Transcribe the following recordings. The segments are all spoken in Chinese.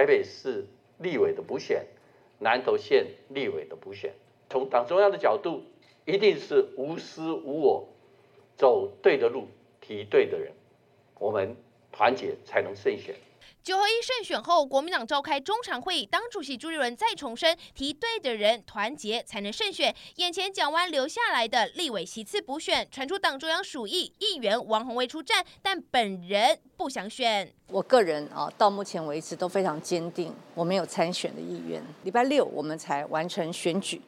台北市立委的补选、南投县立委的补选，从党中央的角度，一定是无私无我，走对的路，提对的人，我们团结才能胜选。九合一胜选后，国民党召开中常会，党主席朱立伦再重申，提对的人，团结才能胜选。眼前蒋万留下来的立委席次补选，传出党中央属意，议员王宏威出战，但本人不想选。我个人啊，到目前为止都非常坚定，我没有参选的意愿。礼拜六我们才完成选举，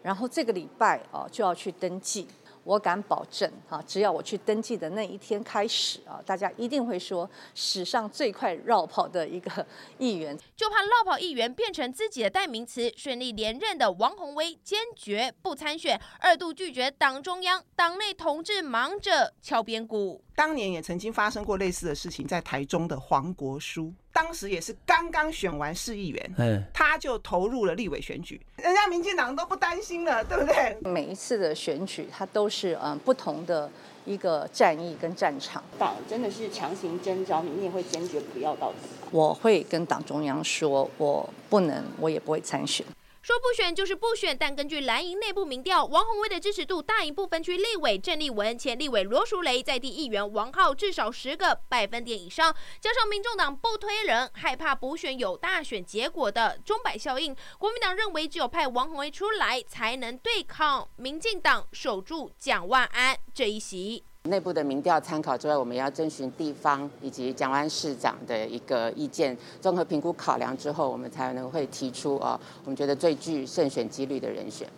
然后这个礼拜啊就要去登记。我敢保证，哈，只要我去登记的那一天开始啊，大家一定会说史上最快绕跑的一个 议员，就怕绕跑议员变成自己的代名词。顺利连任的王宏威坚决不参选，二度拒绝党中央、党内同志忙着敲边鼓。当年也曾经发生过类似的事情，在台中的黄国书，当时也是刚刚选完市议员，嗯，他就投入了立委选举，人家民进党都不担心了，对不对？每一次的选举，它都是嗯不同的一个战役跟战场。党真的是强行征召，你也会坚决不要到底我会跟党中央说，我不能，我也不会参选。说不选就是不选，但根据蓝营内部民调，王宏威的支持度大赢部分区立委郑立文、前立委罗淑蕾在地议员王浩至少十个百分点以上，加上民众党不推人，害怕补选有大选结果的钟摆效应，国民党认为只有派王宏威出来，才能对抗民进党守住蒋万安这一席。内部的民调参考之外，我们要征询地方以及蒋湾市长的一个意见，综合评估考量之后，我们才能会提出啊，我们觉得最具胜选几率的人选。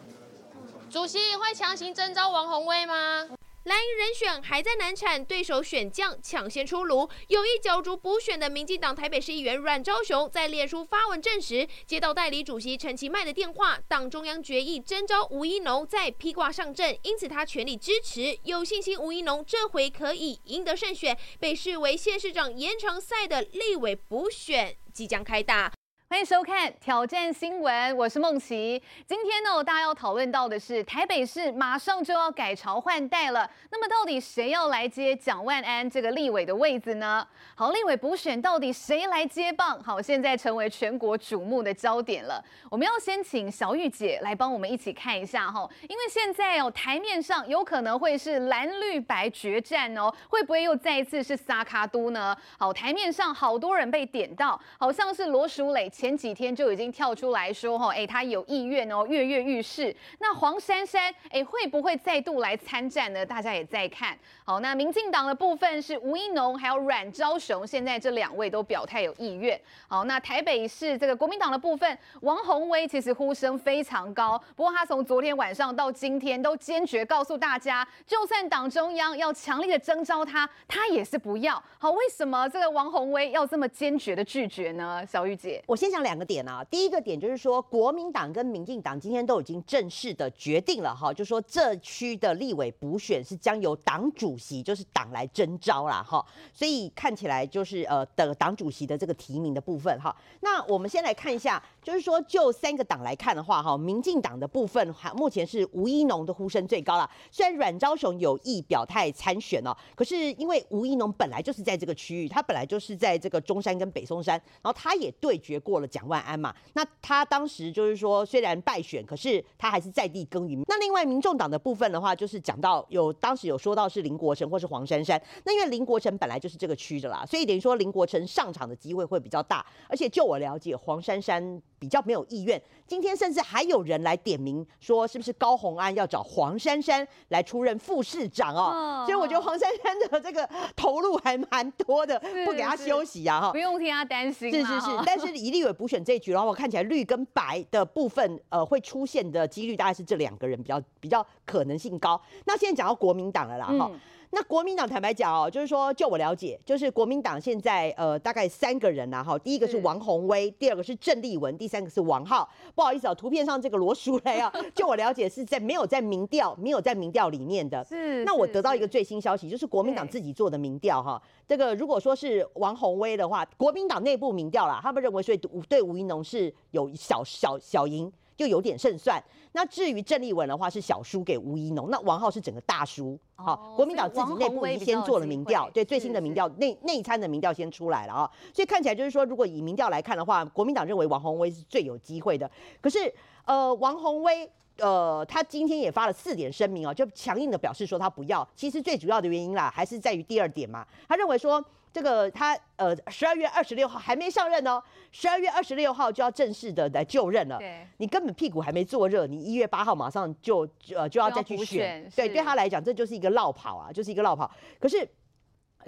主席会强行征召王宏威吗？蓝营人选还在难产，对手选将抢先出炉。有意角逐补选的民进党台北市议员阮昭雄在脸书发文证实，接到代理主席陈其迈的电话，党中央决议征召吴一农再披挂上阵，因此他全力支持，有信心吴一农这回可以赢得胜选。被视为县市长延长赛的立委补选即将开打。欢迎收看《挑战新闻》，我是梦琪。今天呢，大家要讨论到的是台北市马上就要改朝换代了。那么，到底谁要来接蒋万安这个立委的位置呢？好，立委补选到底谁来接棒？好，现在成为全国瞩目的焦点了。我们要先请小玉姐来帮我们一起看一下哈，因为现在哦，台面上有可能会是蓝绿白决战哦，会不会又再一次是萨卡都呢？好，台面上好多人被点到，好像是罗淑蕾。前几天就已经跳出来说，哈，哎，他有意愿哦，跃跃欲试。那黄珊珊，哎，会不会再度来参战呢？大家也在看。好，那民进党的部分是吴一农还有阮昭雄，现在这两位都表态有意愿。好，那台北市这个国民党的部分，王宏威其实呼声非常高，不过他从昨天晚上到今天都坚决告诉大家，就算党中央要强力的征召他，他也是不要。好，为什么这个王宏威要这么坚决的拒绝呢？小玉姐，我先。先讲两个点啊，第一个点就是说，国民党跟民进党今天都已经正式的决定了哈，就说这区的立委补选是将由党主席，就是党来征召啦哈，所以看起来就是呃的党主席的这个提名的部分哈。那我们先来看一下，就是说就三个党来看的话哈，民进党的部分哈目前是吴一农的呼声最高了，虽然阮昭雄有意表态参选哦，可是因为吴一农本来就是在这个区域，他本来就是在这个中山跟北松山，然后他也对决过了。蒋万安嘛，那他当时就是说，虽然败选，可是他还是在地耕耘。那另外民众党的部分的话，就是讲到有当时有说到是林国成或是黄珊珊。那因为林国成本来就是这个区的啦，所以等于说林国成上场的机会会比较大。而且就我了解，黄珊珊比较没有意愿。今天甚至还有人来点名说，是不是高红安要找黄珊珊来出任副市长哦？所以我觉得黄珊珊的这个投入还蛮多的，不给他休息啊哈，不用替他担心。是是是，但是以立委补选这一局，然后我看起来绿跟白的部分，呃，会出现的几率大概是这两个人比较比较可能性高。那现在讲到国民党了啦哈。那国民党坦白讲哦，就是说，就我了解，就是国民党现在呃大概三个人呐哈，第一个是王宏威，第二个是郑丽文，第三个是王浩。不好意思哦，图片上这个罗淑蕾啊，就我了解是在没有在民调，没有在民调里面的。是。那我得到一个最新消息，就是国民党自己做的民调哈，这个如果说是王宏威的话，国民党内部民调啦，他们认为所以对吴一农是有小小小赢。就有点胜算。那至于郑丽文的话是小输给吴怡农，那王浩是整个大输。好，国民党自己内部已经先做了民调，对最新的民调内内参的民调先出来了啊，所以看起来就是说，如果以民调来看的话，国民党认为王宏威是最有机会的。可是呃，王宏威。呃，他今天也发了四点声明哦，就强硬的表示说他不要。其实最主要的原因啦，还是在于第二点嘛。他认为说这个他呃十二月二十六号还没上任哦，十二月二十六号就要正式的来就任了。对，你根本屁股还没坐热，你一月八号马上就呃就要再去选。对，对他来讲这就是一个绕跑啊，就是一个绕跑。可是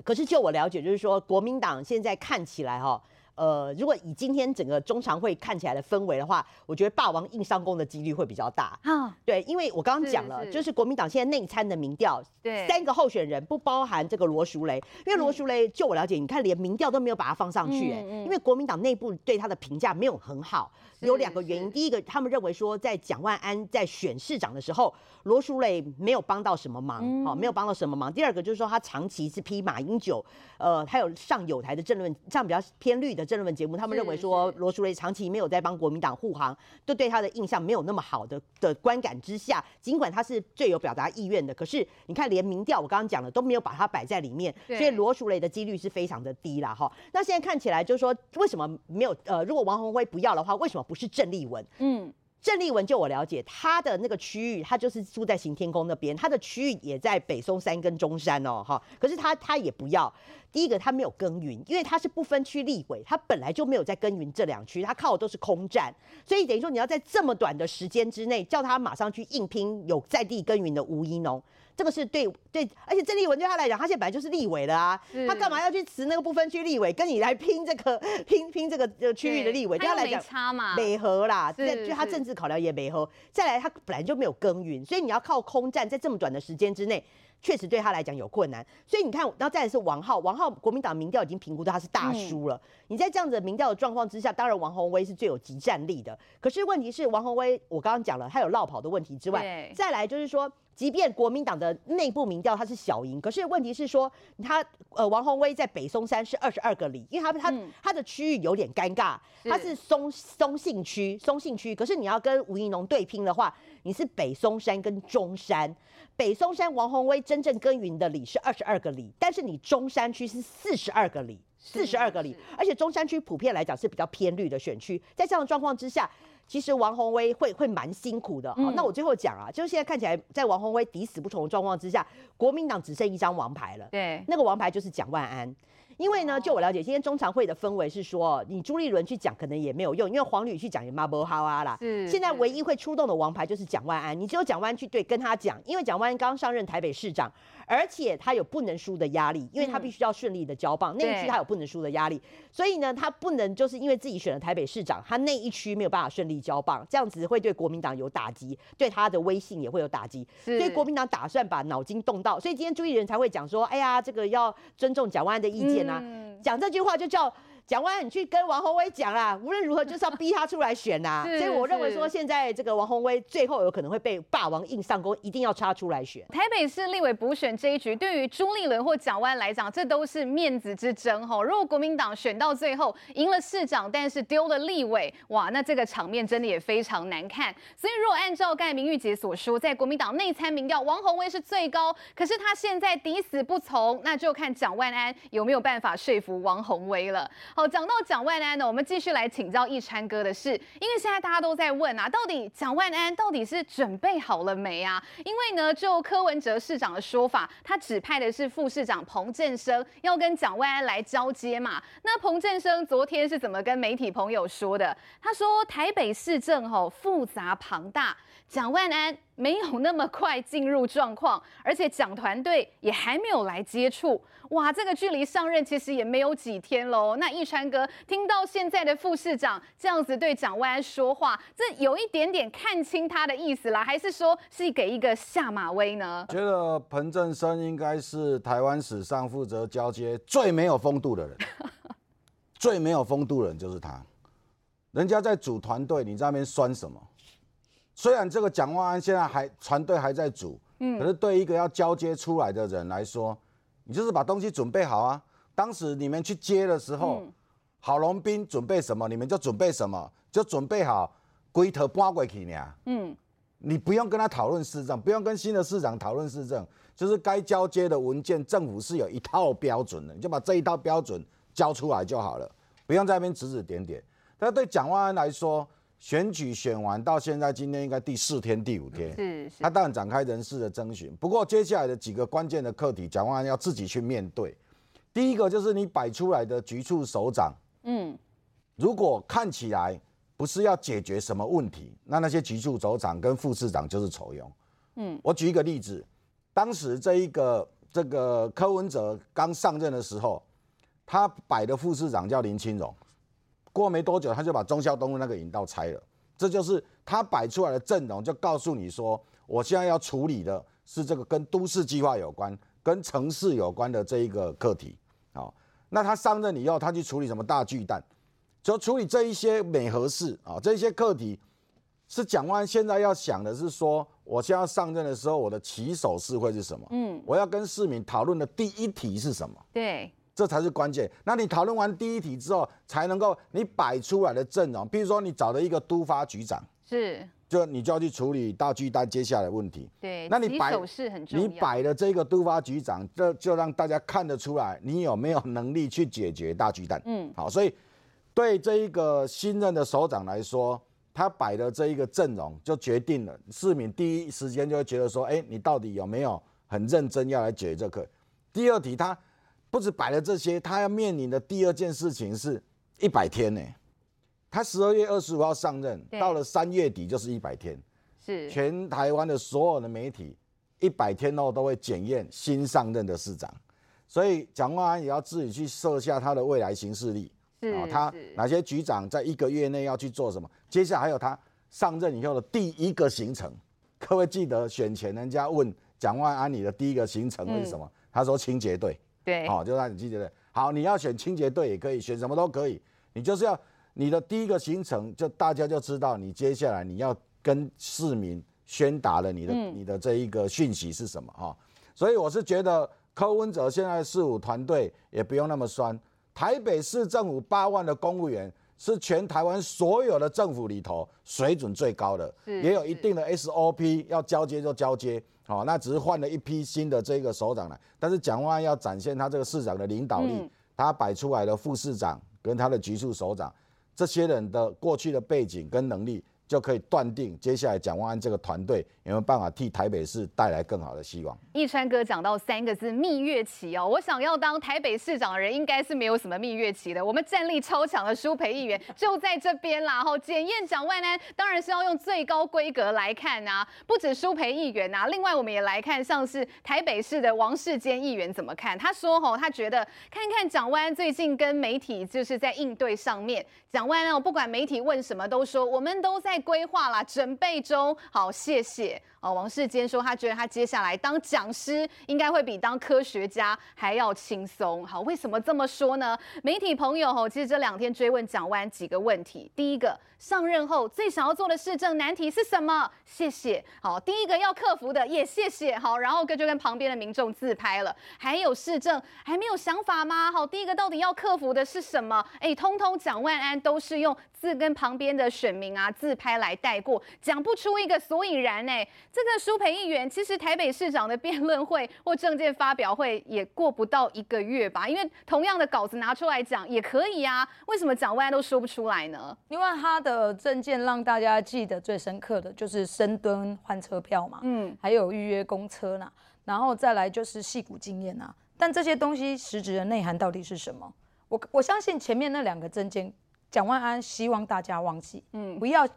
可是就我了解，就是说国民党现在看起来哈。呃，如果以今天整个中常会看起来的氛围的话，我觉得霸王硬上弓的几率会比较大。啊，对，因为我刚刚讲了，就是国民党现在内参的民调，对，三个候选人不包含这个罗淑蕾，因为罗淑蕾就我了解，你看连民调都没有把它放上去，哎，因为国民党内部对他的评价没有很好，有两个原因，第一个他们认为说在蒋万安在选市长的时候，罗淑蕾没有帮到什么忙，好，没有帮到什么忙。第二个就是说他长期是批马英九，呃，还有上有台的政论，这样比较偏绿的。政论节目，他们认为说罗淑蕾长期没有在帮国民党护航，都对他的印象没有那么好的的观感之下，尽管他是最有表达意愿的，可是你看连民调我刚刚讲了都没有把他摆在里面，所以罗淑蕾的几率是非常的低啦哈。那现在看起来就是说，为什么没有呃，如果王宏辉不要的话，为什么不是郑丽文？嗯。郑丽文，就我了解，他的那个区域，他就是住在行天宫那边，他的区域也在北松山跟中山哦，哈。可是他他也不要，第一个他没有耕耘，因为他是不分区立委，他本来就没有在耕耘这两区，他靠的都是空战，所以等于说你要在这么短的时间之内叫他马上去硬拼有在地耕耘的吴一农。这个是对对，而且郑丽文对他来讲，他现在本来就是立委了啊，他干嘛要去辞那个不分区立委，跟你来拼这个 拼拼这个呃区域的立委？对他来讲，美和啦，对，就他政治考量也美和。再来，他本来就没有耕耘，所以你要靠空战，在这么短的时间之内。确实对他来讲有困难，所以你看，然后再来是王浩，王浩国民党民调已经评估到他是大输了。你在这样子民调的状况之下，当然王宏威是最有集战力的。可是问题是，王宏威我刚刚讲了，他有绕跑的问题之外，再来就是说，即便国民党的内部民调他是小赢，可是问题是说，他呃王宏威在北松山是二十二个里，因为他他他的区域有点尴尬，他是松松信区，松信区，可是你要跟吴怡农对拼的话，你是北松山跟中山。北松山王宏威真正耕耘的里是二十二个里，但是你中山区是四十二个里，四十二个里，而且中山区普遍来讲是比较偏绿的选区，在这样的状况之下，其实王宏威会会蛮辛苦的。好，那我最后讲啊，就是现在看起来，在王宏威抵死不从的状况之下，国民党只剩一张王牌了。对，那个王牌就是蒋万安。因为呢，就我了解，今天中常会的氛围是说，你朱立伦去讲可能也没有用，因为黄旅去讲也骂不好啊啦。是。现在唯一会出动的王牌就是蒋万安，你只有蒋万安去对跟他讲，因为蒋万安刚上任台北市长。而且他有不能输的压力，因为他必须要顺利的交棒，那一区他有不能输的压力，所以呢，他不能就是因为自己选了台北市长，他那一区没有办法顺利交棒，这样子会对国民党有打击，对他的威信也会有打击，所以国民党打算把脑筋动到，所以今天朱立伦才会讲说，哎呀，这个要尊重蒋万安的意见啊，讲这句话就叫。蒋万安，你去跟王宏威讲啦，无论如何就是要逼他出来选呐。所以我认为说，现在这个王宏威最后有可能会被霸王硬上弓，一定要插出来选。台北市立委补选这一局，对于朱立伦或蒋万安来讲，这都是面子之争吼。如果国民党选到最后赢了市长，但是丢了立委，哇，那这个场面真的也非常难看。所以如果按照盖明玉姐所说，在国民党内参民调，王宏威是最高，可是他现在抵死不从，那就看蒋万安有没有办法说服王宏威了。好，讲到蒋万安呢，我们继续来请教易川哥的事，因为现在大家都在问啊，到底蒋万安到底是准备好了没啊？因为呢，就柯文哲市长的说法，他指派的是副市长彭振生要跟蒋万安来交接嘛。那彭振生昨天是怎么跟媒体朋友说的？他说台北市政吼复杂庞大。蒋万安没有那么快进入状况，而且蒋团队也还没有来接触。哇，这个距离上任其实也没有几天喽。那易川哥听到现在的副市长这样子对蒋万安说话，这有一点点看清他的意思啦，还是说是给一个下马威呢？觉得彭振生应该是台湾史上负责交接最没有风度的人，最没有风度的人就是他。人家在组团队，你在那边酸什么？虽然这个蒋万安现在还船队还在组，嗯，可是对一个要交接出来的人来说，你就是把东西准备好啊。当时你们去接的时候，郝龙斌准备什么，你们就准备什么，就准备好龟头搬过去呢。嗯，你不用跟他讨论市政，不用跟新的市长讨论市政，就是该交接的文件，政府是有一套标准的，你就把这一套标准交出来就好了，不用在那边指指点点。但对蒋万安来说，选举选完到现在，今天应该第四天、第五天，是是，他当然展开人事的征询。不过接下来的几个关键的课题，蒋万安要自己去面对。第一个就是你摆出来的局处首长，嗯，如果看起来不是要解决什么问题，那那些局处首长跟副市长就是丑用。嗯，我举一个例子，当时这一个这个柯文哲刚上任的时候，他摆的副市长叫林清荣。过没多久，他就把忠孝东路那个引道拆了。这就是他摆出来的阵容，就告诉你说，我现在要处理的是这个跟都市计划有关、跟城市有关的这一个课题。好，那他上任以后，他去处理什么大巨蛋，就处理这一些美和事啊，这些课题是蒋万现在要想的是说，我现在上任的时候，我的起手式会是什么？嗯，我要跟市民讨论的第一题是什么？对。这才是关键。那你讨论完第一题之后，才能够你摆出来的阵容，比如说你找了一个督发局长，是，就你就要去处理大巨蛋接下来的问题。对，那你摆你摆的这个督发局长，这就让大家看得出来，你有没有能力去解决大巨蛋。嗯，好，所以对这一个新任的首长来说，他摆的这一个阵容就决定了市民第一时间就会觉得说，哎，你到底有没有很认真要来解决这个？第二题他。不止摆了这些，他要面临的第二件事情是一百天呢。他十二月二十五号上任，到了三月底就是一百天。是全台湾的所有的媒体一百天后都会检验新上任的市长，所以蒋万安也要自己去设下他的未来行事历啊，他哪些局长在一个月内要去做什么？接下来还有他上任以后的第一个行程，各位记得选前人家问蒋万安你的第一个行程是什么？他说清洁队。对，好，就让你清洁队好，你要选清洁队也可以，选什么都可以。你就是要你的第一个行程，就大家就知道你接下来你要跟市民宣达了你的你的这一个讯息是什么哈。所以我是觉得柯文哲现在事务团队也不用那么酸。台北市政府八万的公务员是全台湾所有的政府里头水准最高的，也有一定的 SOP，要交接就交接。好，那只是换了一批新的这个首长来，但是蒋万安要展现他这个市长的领导力，他摆出来的副市长跟他的局处首长，这些人的过去的背景跟能力。就可以断定，接下来蒋万安这个团队有没有办法替台北市带来更好的希望？易川哥讲到三个字蜜月期哦，我想要当台北市长的人应该是没有什么蜜月期的。我们战力超强的舒培议员就在这边啦，哈，检验蒋万安当然是要用最高规格来看啊，不止舒培议员啊，另外我们也来看像是台北市的王世坚议员怎么看？他说吼，他觉得看看蒋万安最近跟媒体就是在应对上面，蒋万安不管媒体问什么都说我们都在。规划啦，准备中。好，谢谢。哦，王世坚说他觉得他接下来当讲师应该会比当科学家还要轻松。好，为什么这么说呢？媒体朋友吼，其实这两天追问蒋万几个问题。第一个，上任后最想要做的市政难题是什么？谢谢。好，第一个要克服的也谢谢。好，然后跟就跟旁边的民众自拍了。还有市政还没有想法吗？好，第一个到底要克服的是什么？哎，通通蒋万安都是用字跟旁边的选民啊自拍来带过，讲不出一个所以然哎。这个苏培议员，其实台北市长的辩论会或政见发表会也过不到一个月吧？因为同样的稿子拿出来讲也可以啊，为什么蒋万安都说不出来呢？因为他的政见让大家记得最深刻的就是深蹲换车票嘛，嗯，还有预约公车呢，然后再来就是戏骨经验啊。但这些东西实质的内涵到底是什么？我我相信前面那两个政见，蒋万安希望大家忘记，嗯，不要。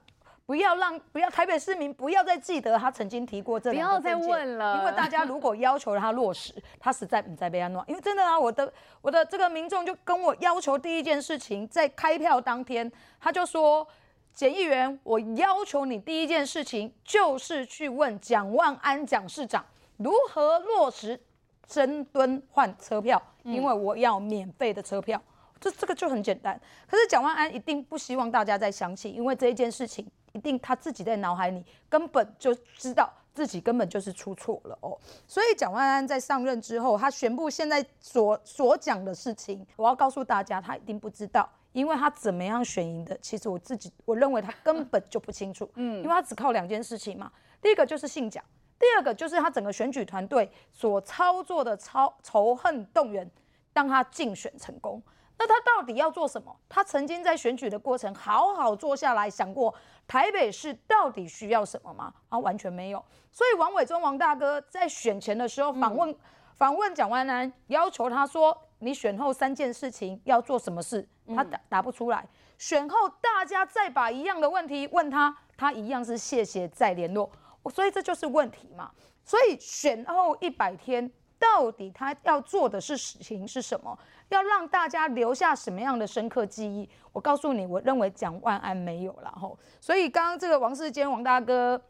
不要让不要台北市民不要再记得他曾经提过这两个不要再问了，因为大家如果要求他落实，他实在不在被安诺。因为真的啊，我的我的这个民众就跟我要求第一件事情，在开票当天，他就说，检议员，我要求你第一件事情就是去问蒋万安蒋市长如何落实深蹲换车票，因为我要免费的车票。这这个就很简单。可是蒋万安一定不希望大家再想起，因为这一件事情。一定他自己在脑海里根本就知道自己根本就是出错了哦，所以蒋万安在上任之后，他宣布现在所所讲的事情，我要告诉大家，他一定不知道，因为他怎么样选赢的，其实我自己我认为他根本就不清楚，嗯，因为他只靠两件事情嘛，第一个就是信讲，第二个就是他整个选举团队所操作的超仇恨动员，让他竞选成功。那他到底要做什么？他曾经在选举的过程好好坐下来想过台北市到底需要什么吗？啊，完全没有。所以王伟忠王大哥在选前的时候访问访问蒋万安，要求他说：“你选后三件事情要做什么事？”他答答不出来。选后大家再把一样的问题问他，他一样是谢谢再联络。所以这就是问题嘛。所以选后一百天，到底他要做的是事情是什么？要让大家留下什么样的深刻记忆？我告诉你，我认为蒋万安没有了吼。所以刚刚这个王世坚王大哥、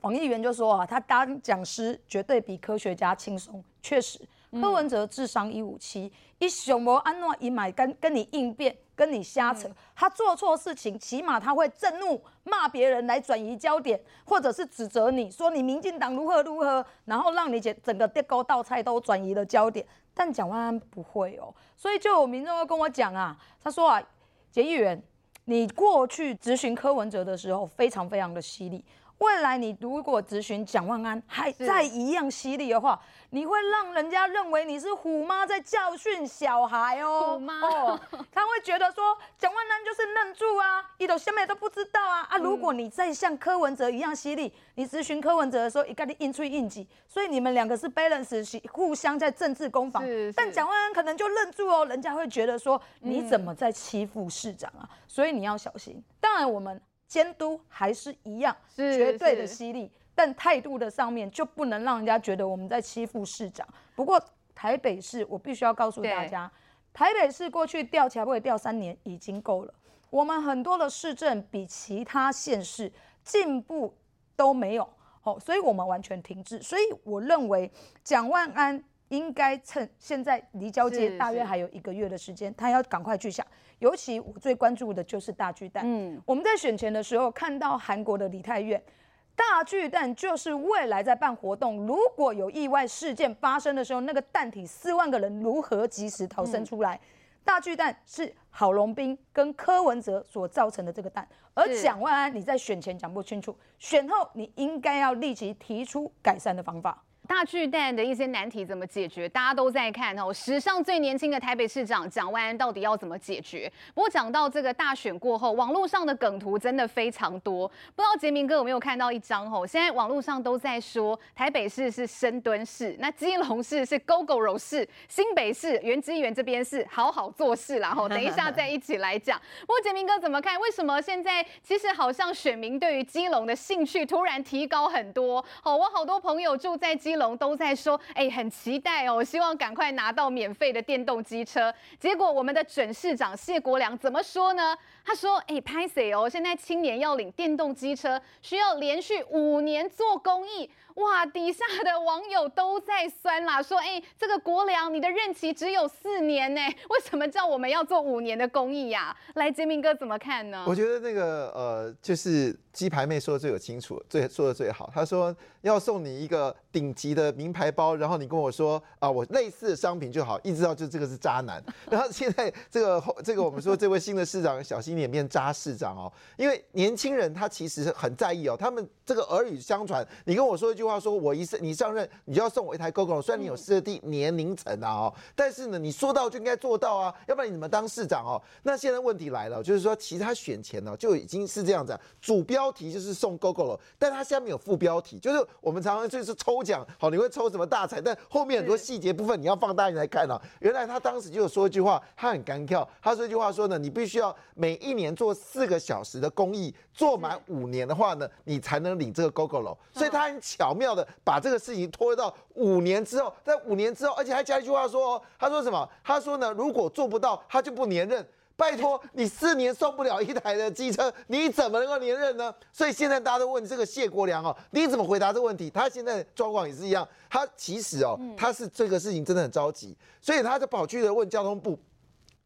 王议员就说啊，他当讲师绝对比科学家轻松。确实，柯文哲智商一五七，一熊魔安诺一买跟跟你应变。跟你瞎扯，他做错事情，起码他会震怒骂别人来转移焦点，或者是指责你说你民进党如何如何，然后让你整整个地沟倒菜都转移了焦点。但蒋万安不会哦，所以就有民众要跟我讲啊，他说啊，简议员，你过去执行柯文哲的时候非常非常的犀利。未来你如果咨询蒋万安还在一样犀利的话，你会让人家认为你是虎妈在教训小孩哦。虎妈哦，他会觉得说蒋万安就是愣住啊，一头下面都不知道啊啊！如果你再像柯文哲一样犀利，你咨询柯文哲的时候，一概你应出应急，所以你们两个是 balance，互相在政治攻防。但蒋万安可能就愣住哦，人家会觉得说你怎么在欺负市长啊？所以你要小心。当然我们。监督还是一样，绝对的犀利，但态度的上面就不能让人家觉得我们在欺负市长。不过台北市，我必须要告诉大家，台北市过去调起会调三年已经够了。我们很多的市政比其他县市进步都没有，哦，所以我们完全停滞。所以我认为蒋万安。应该趁现在离交接大约还有一个月的时间，他要赶快去想。尤其我最关注的就是大巨蛋。嗯，我们在选前的时候看到韩国的李泰院，大巨蛋就是未来在办活动，如果有意外事件发生的时候，那个蛋体四万个人如何及时逃生出来？大巨蛋是郝龙斌跟柯文哲所造成的这个蛋，而蒋万安你在选前讲不清楚，选后你应该要立即提出改善的方法。大巨蛋的一些难题怎么解决？大家都在看哦。史上最年轻的台北市长蒋万安到底要怎么解决？不过讲到这个大选过后，网络上的梗图真的非常多。不知道杰明哥有没有看到一张？哦，现在网络上都在说台北市是深蹲市，那基隆市是 GO GO 柔市，新北市原之源这边是好好做事啦。吼，等一下再一起来讲。不过杰明哥怎么看？为什么现在其实好像选民对于基隆的兴趣突然提高很多？好，我好多朋友住在基。龙都在说，哎，很期待哦，希望赶快拿到免费的电动机车。结果我们的准市长谢国良怎么说呢？他说，哎，拍谁哦？现在青年要领电动机车，需要连续五年做公益。哇，底下的网友都在酸啦，说，哎，这个国良，你的任期只有四年呢，为什么叫我们要做五年的公益呀？来，杰明哥怎么看呢？我觉得那个呃，就是鸡排妹说的最有清楚，最说的最好。他说要送你一个顶级的名牌包，然后你跟我说啊，我类似的商品就好，一直到就这个是渣男。然后现在这个这个我们说这位新的市长小心点变扎市长哦，因为年轻人他其实很在意哦，他们这个耳语相传，你跟我说一句。话说，我一上你上任，你就要送我一台 GoGo。虽然你有设定年龄层啊，哦，但是呢，你说到就应该做到啊，要不然你怎么当市长哦？那现在问题来了，就是说，其实他选前呢就已经是这样子，主标题就是送 GoGo 了，但他下面有副标题，就是我们常常就是抽奖，好，你会抽什么大彩，但后面很多细节部分你要放大你来看啊。原来他当时就有说一句话，他很干跳，他说一句话说呢，你必须要每一年做四个小时的公益，做满五年的话呢，你才能领这个 GoGo 楼。所以他很巧。妙的把这个事情拖到五年之后，在五年之后，而且还加一句话说：“他说什么？他说呢，如果做不到，他就不连任。拜托，你四年送不了一台的机车，你怎么能够连任呢？所以现在大家都问这个谢国良哦，你怎么回答这个问题？他现在状况也是一样，他其实哦，他是这个事情真的很着急，所以他就跑去了问交通部。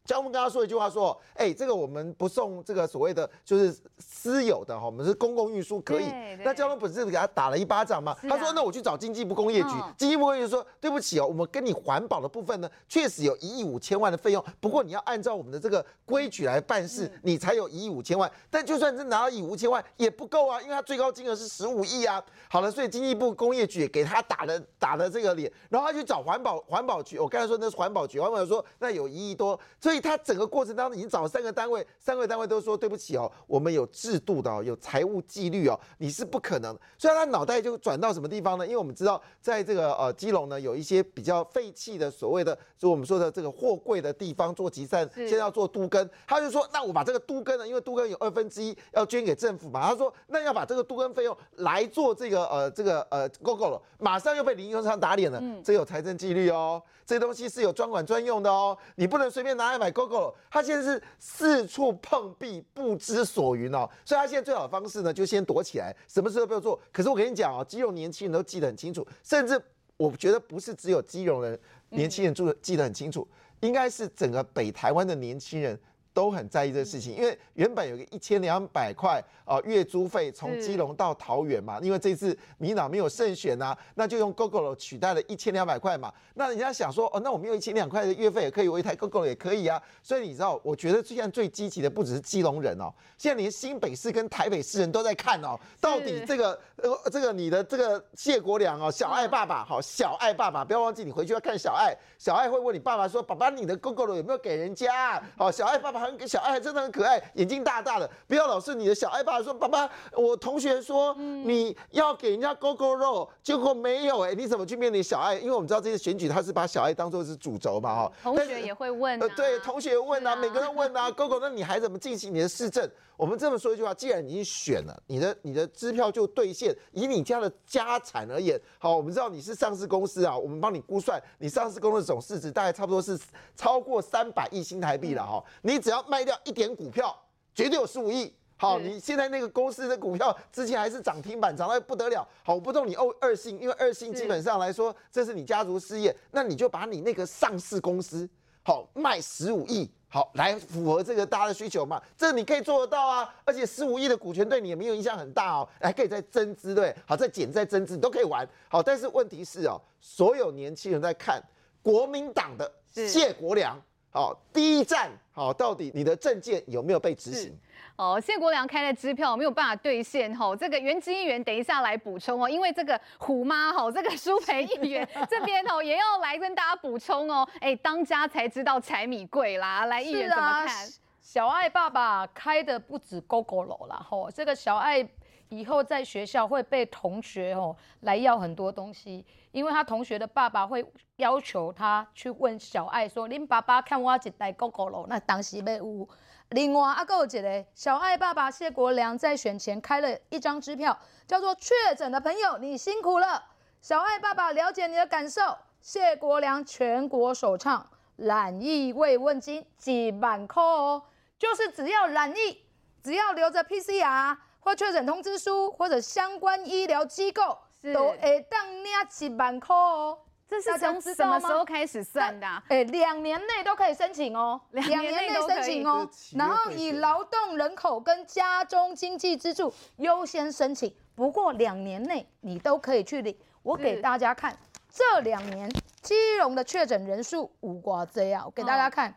江峰跟他说一句话说：“哎，这个我们不送这个所谓的就是私有的哈，我们是公共运输可以。”那交通不是给他打了一巴掌吗？他说：“那我去找经济部工业局。”经济部工业局说：“对不起哦，我们跟你环保的部分呢，确实有一亿五千万的费用，不过你要按照我们的这个规矩来办事，你才有一亿五千万。但就算是拿到一亿五千万也不够啊，因为他最高金额是十五亿啊。好了，所以经济部工业局也给他打了打了这个脸，然后他去找环保环保局。我刚才说那是环保局，环保局说那有一亿多，所以。他整个过程当中已经找了三个单位，三个单位都说对不起哦，我们有制度的哦，有财务纪律哦，你是不可能。所以他脑袋就转到什么地方呢？因为我们知道，在这个呃基隆呢，有一些比较废弃的所谓的，就我们说的这个货柜的地方做集散，现在要做都根，他就说，那我把这个都根呢，因为都根有二分之一要捐给政府嘛，他说那要把这个都根费用来做这个呃这个呃 GoGo 了，马上又被林永昌打脸了，这有财政纪律哦，这东西是有专管专用的哦，你不能随便拿来买。GoGo，他现在是四处碰壁，不知所云哦。所以他现在最好的方式呢，就先躲起来，什么事都不要做。可是我跟你讲哦，肌肉年轻人都记得很清楚，甚至我觉得不是只有肌肉人年轻人住的记得很清楚，应该是整个北台湾的年轻人。都很在意这个事情，因为原本有个一千两百块啊月租费从基隆到桃园嘛，因为这次民党没有胜选呐，那就用 GoGo 取代了一千两百块嘛。那人家想说，哦，那我们用一千两块的月费也可以，我一台 GoGo 也可以啊。所以你知道，我觉得现在最积极的不只是基隆人哦，现在连新北市跟台北市人都在看哦，到底这个呃这个你的这个谢国良哦，小爱爸爸好，小爱爸爸不要忘记你回去要看小爱，小爱会问你爸爸说，爸爸你的 GoGo 有没有给人家？好，小爱爸爸。很小爱真的很可爱，眼睛大大的。不要老是你的小爱爸说：“爸爸，我同学说你要给人家勾勾肉，结果没有哎，你怎么去面对小爱？因为我们知道这些选举他是把小爱当做是主轴嘛哈。同学也会问，呃，对，同学问啊，每个人问啊，勾勾，那你还怎么进行你的市政？我们这么说一句话：既然你选了，你的你的支票就兑现。以你家的家产而言，好，我们知道你是上市公司啊，我们帮你估算，你上市公司总市值大概差不多是超过三百亿新台币了哈。你只要卖掉一点股票，绝对有十五亿。好，你现在那个公司的股票之前还是涨停板，涨到不得了。好，我不动你二二信，因为二信基本上来说，这是你家族事业，那你就把你那个上市公司好卖十五亿。好，来符合这个大家的需求嘛？这你可以做得到啊！而且十五亿的股权对你也没有影响很大哦，还可以再增资，对好，再减再增资，你都可以玩。好，但是问题是哦，所有年轻人在看国民党的谢国良，好，第一站，好，到底你的证件有没有被执行？哦，谢国良开的支票没有办法兑现哈，这个原基议员等一下来补充哦，因为这个虎妈哈，这个苏培议员这边哦也要来跟大家补充哦，哎，当家才知道柴米贵啦，来议员怎么看？小爱爸爸开的不止 GoGo 楼啦，吼，这个小爱以后在学校会被同学哦来要很多东西，因为他同学的爸爸会要求他去问小爱说，恁爸爸看我一台 GoGo 楼，那当时要有。另外，阿有一个小爱爸爸谢国良在选前开了一张支票，叫做“确诊的朋友，你辛苦了”。小爱爸爸了解你的感受，谢国良全国首唱染疫慰问金几万块哦，就是只要染疫，只要留着 PCR 或确诊通知书或者相关医疗机构，都会当领几万块哦。这是从什么时候开始算的？哎，两年内都可以申请哦，两年内申请哦。然后以劳动人口跟家中经济支柱优先申请，不过两年内你都可以去领。我给大家看这两年基隆的确诊人数五瓜这样，我给大家看，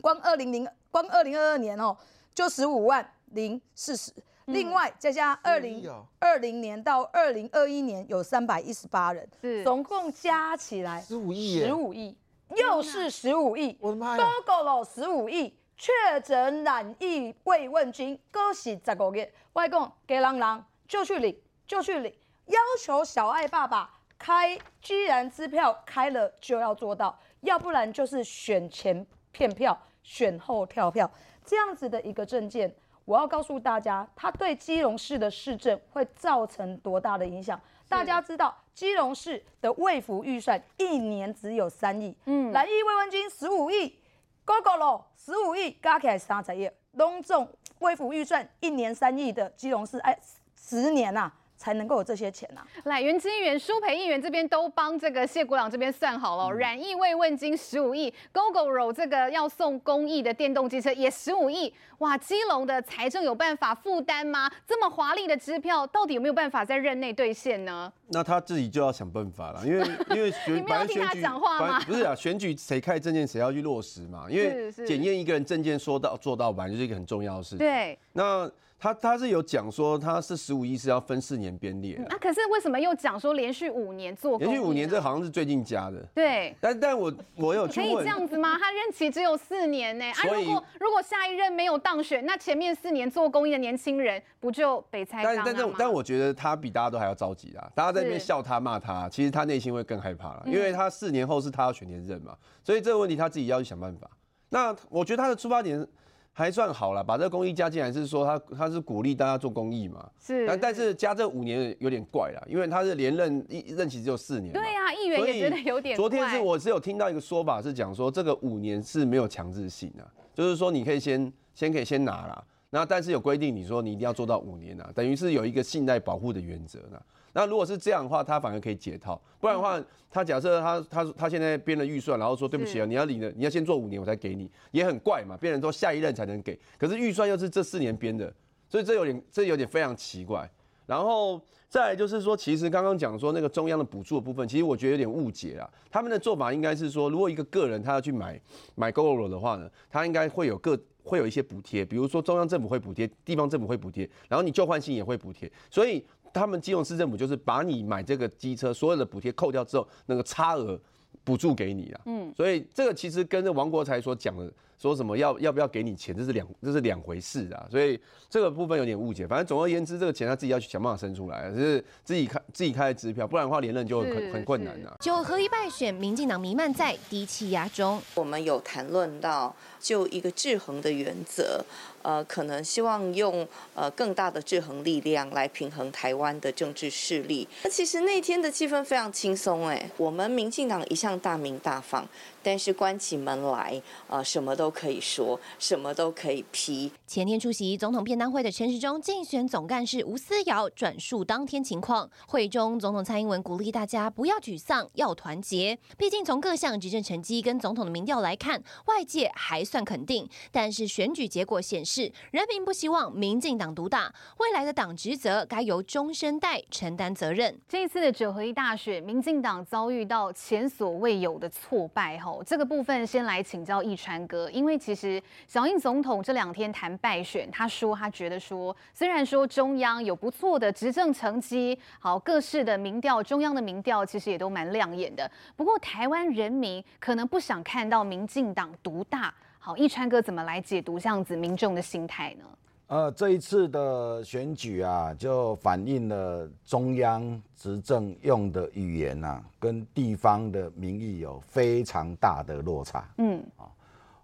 光二零零光二零二二年哦，就十五万零四十。另外，再加二零二零年到二零二一年有三百一十八人，是。总共加起来十五亿，十五亿，又是十五亿，我的妈呀，都够了十五亿，确诊染疫慰问金，恭喜十个月，外公给郎郎就去领，就去领，要求小爱爸爸开，居然支票开了就要做到，要不然就是选前骗票，选后跳票，这样子的一个证件。我要告诉大家，它对基隆市的市政会造成多大的影响？大家知道，基隆市的卫福预算一年只有三亿，嗯，蓝衣慰问金十五亿，GoGo 咯，十五亿加起来三十亿，隆重卫福预算一年三亿的基隆市，哎，十年呐，才能够有这些钱啊。来，原金元、舒培议员这边都帮这个谢国朗这边算好了，染疫慰问金十五亿，GoGoRo 这个要送公益的电动机车也十五亿。哇，基隆的财政有办法负担吗？这么华丽的支票，到底有没有办法在任内兑现呢？那他自己就要想办法了，因为因为 选，你们要听他讲话吗？不是啊，选举谁开证件谁要去落实嘛，因为检验一个人证件说到做到，本来就是一个很重要的事情。对，那。他他是有讲说他是十五亿是要分四年编列啊，可是为什么又讲说连续五年做？连续五年这好像是最近加的。对，但但我我有可以这样子吗？他任期只有四年呢，啊，如果如果下一任没有当选，那前面四年做公益的年轻人不就被猜但但但但我觉得他比大家都还要着急啊，大家在那边笑他骂他，其实他内心会更害怕了，因为他四年后是他要选连任嘛，所以这个问题他自己要去想办法。那我觉得他的出发点。还算好了，把这个公益加进来是说他他是鼓励大家做公益嘛？是。但但是加这五年有点怪了，因为他是连任一任期只有四年。对呀，议员也觉得有点。昨天是我是有听到一个说法是讲说这个五年是没有强制性的，就是说你可以先先可以先拿啦，那但是有规定你说你一定要做到五年啊，等于是有一个信赖保护的原则呢。那如果是这样的话，他反而可以解套。不然的话，他假设他他他现在编了预算，然后说对不起啊，你要领的，你要先做五年我才给你，也很怪嘛。变成说下一任才能给，可是预算又是这四年编的，所以这有点这有点非常奇怪。然后再来就是说，其实刚刚讲说那个中央的补助的部分，其实我觉得有点误解啊。他们的做法应该是说，如果一个个人他要去买买 GoGo 的话呢，他应该会有个会有一些补贴，比如说中央政府会补贴，地方政府会补贴，然后你旧换新也会补贴，所以。他们基隆市政府就是把你买这个机车所有的补贴扣掉之后，那个差额补助给你啊。嗯，所以这个其实跟王国才所讲的说什么要要不要给你钱，这是两这是两回事啊。所以这个部分有点误解。反正总而言之，这个钱他自己要去想办法生出来，就是自己开自己开支票，不然的话连任就很很困难啊。九合一败选，民进党弥漫在低气压中。我们有谈论到就一个制衡的原则。呃，可能希望用呃更大的制衡力量来平衡台湾的政治势力。那其实那天的气氛非常轻松哎，我们民进党一向大明大放。但是关起门来，呃，什么都可以说，什么都可以批。前天出席总统便当会的陈时中竞选总干事吴思瑶转述当天情况。会中，总统蔡英文鼓励大家不要沮丧，要团结。毕竟从各项执政成绩跟总统的民调来看，外界还算肯定。但是选举结果显示，人民不希望民进党独大，未来的党职责该由中生代承担责任。这一次的九合一大选，民进党遭遇到前所未有的挫败这个部分先来请教易川哥，因为其实小英总统这两天谈败选，他说他觉得说，虽然说中央有不错的执政成绩，好各式的民调，中央的民调其实也都蛮亮眼的，不过台湾人民可能不想看到民进党独大。好，易川哥怎么来解读这样子民众的心态呢？呃，这一次的选举啊，就反映了中央执政用的语言呐，跟地方的民意有非常大的落差。嗯，啊，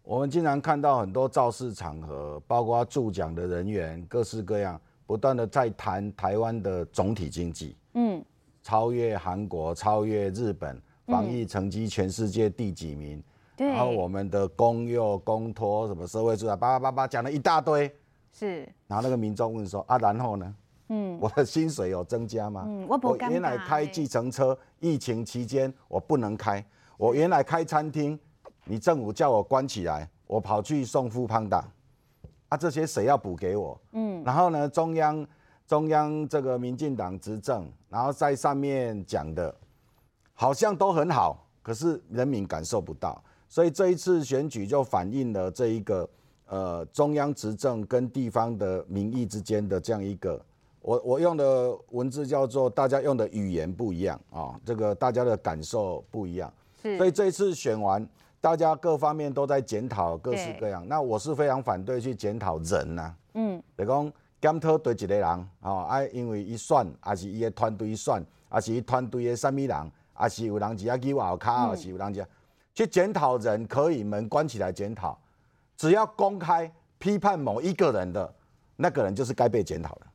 我们经常看到很多造势场合，包括助讲的人员，各式各样，不断的在谈台湾的总体经济。嗯，超越韩国，超越日本，防疫成绩全世界第几名？然后我们的公幼、公托什么社会住宅，叭叭叭叭讲了一大堆。是，然后那个民众问说啊，然后呢？嗯，我的薪水有增加吗？嗯，我原来开计程车，疫情期间我不能开。我原来开餐厅，你政府叫我关起来，我跑去送富胖达，啊，这些谁要补给我？嗯，然后呢，中央中央这个民进党执政，然后在上面讲的，好像都很好，可是人民感受不到，所以这一次选举就反映了这一个。呃，中央执政跟地方的民意之间的这样一个，我我用的文字叫做大家用的语言不一样啊，这个大家的感受不一样，所以这一次选完，大家各方面都在检讨各式各样。那我是非常反对去检讨人呐，嗯，比如讲检讨对一个人啊，啊，因为一选，还是伊的团队选，还是伊团队的什么人，还是有人只啊去外卡，还是有人只去检讨人，可以门关起来检讨。只要公开批判某一个人的，那个人就是该被检讨的。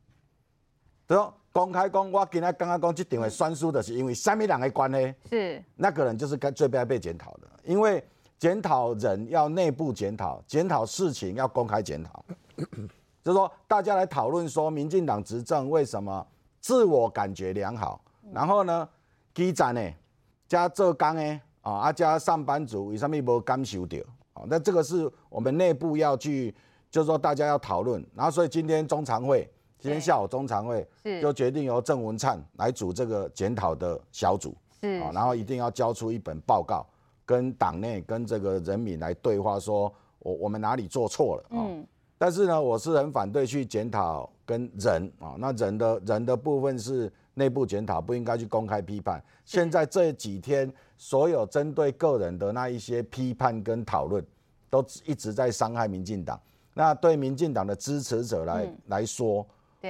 对说公开讲，我今天刚刚讲这定位酸输的是因为三米两的关系，是那个人就是该最该被检讨的。因为检讨人要内部检讨，检讨事情要公开检讨。就是说，大家来讨论说，民进党执政为什么自我感觉良好，然后呢，基站呢，加做工呢，啊，啊加上班族为什么无感受到？啊，那这个是我们内部要去，就是说大家要讨论。然后所以今天中常会，今天下午中常会就决定由郑文灿来组这个检讨的小组，啊，然后一定要交出一本报告，跟党内跟这个人民来对话，说我我们哪里做错了啊？但是呢，我是很反对去检讨跟人啊，那人的人的部分是内部检讨，不应该去公开批判。现在这几天所有针对个人的那一些批判跟讨论，都一直在伤害民进党。那对民进党的支持者来来说，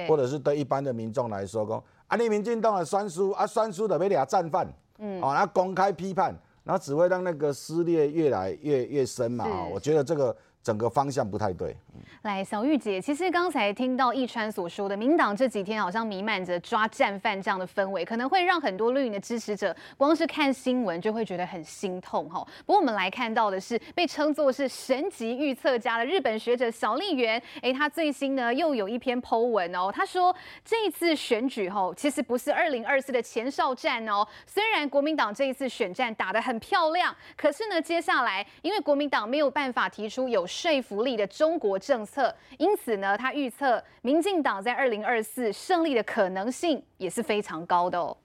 或者是对一般的民众来说，讲啊，你民进党的酸输啊，酸输的被俩战犯，嗯，哦，那公开批判，然后只会让那个撕裂越来越越深嘛。我觉得这个。整个方向不太对。来，小玉姐，其实刚才听到易川所说的，民党这几天好像弥漫着抓战犯这样的氛围，可能会让很多绿营的支持者光是看新闻就会觉得很心痛哈。不过我们来看到的是，被称作是神级预测家的日本学者小笠原，哎，他最新呢又有一篇 Po 文哦，他说这一次选举吼，其实不是二零二四的前哨战哦。虽然国民党这一次选战打得很漂亮，可是呢，接下来因为国民党没有办法提出有说服力的中国政策，因此呢，他预测民进党在二零二四胜利的可能性也是非常高的哦。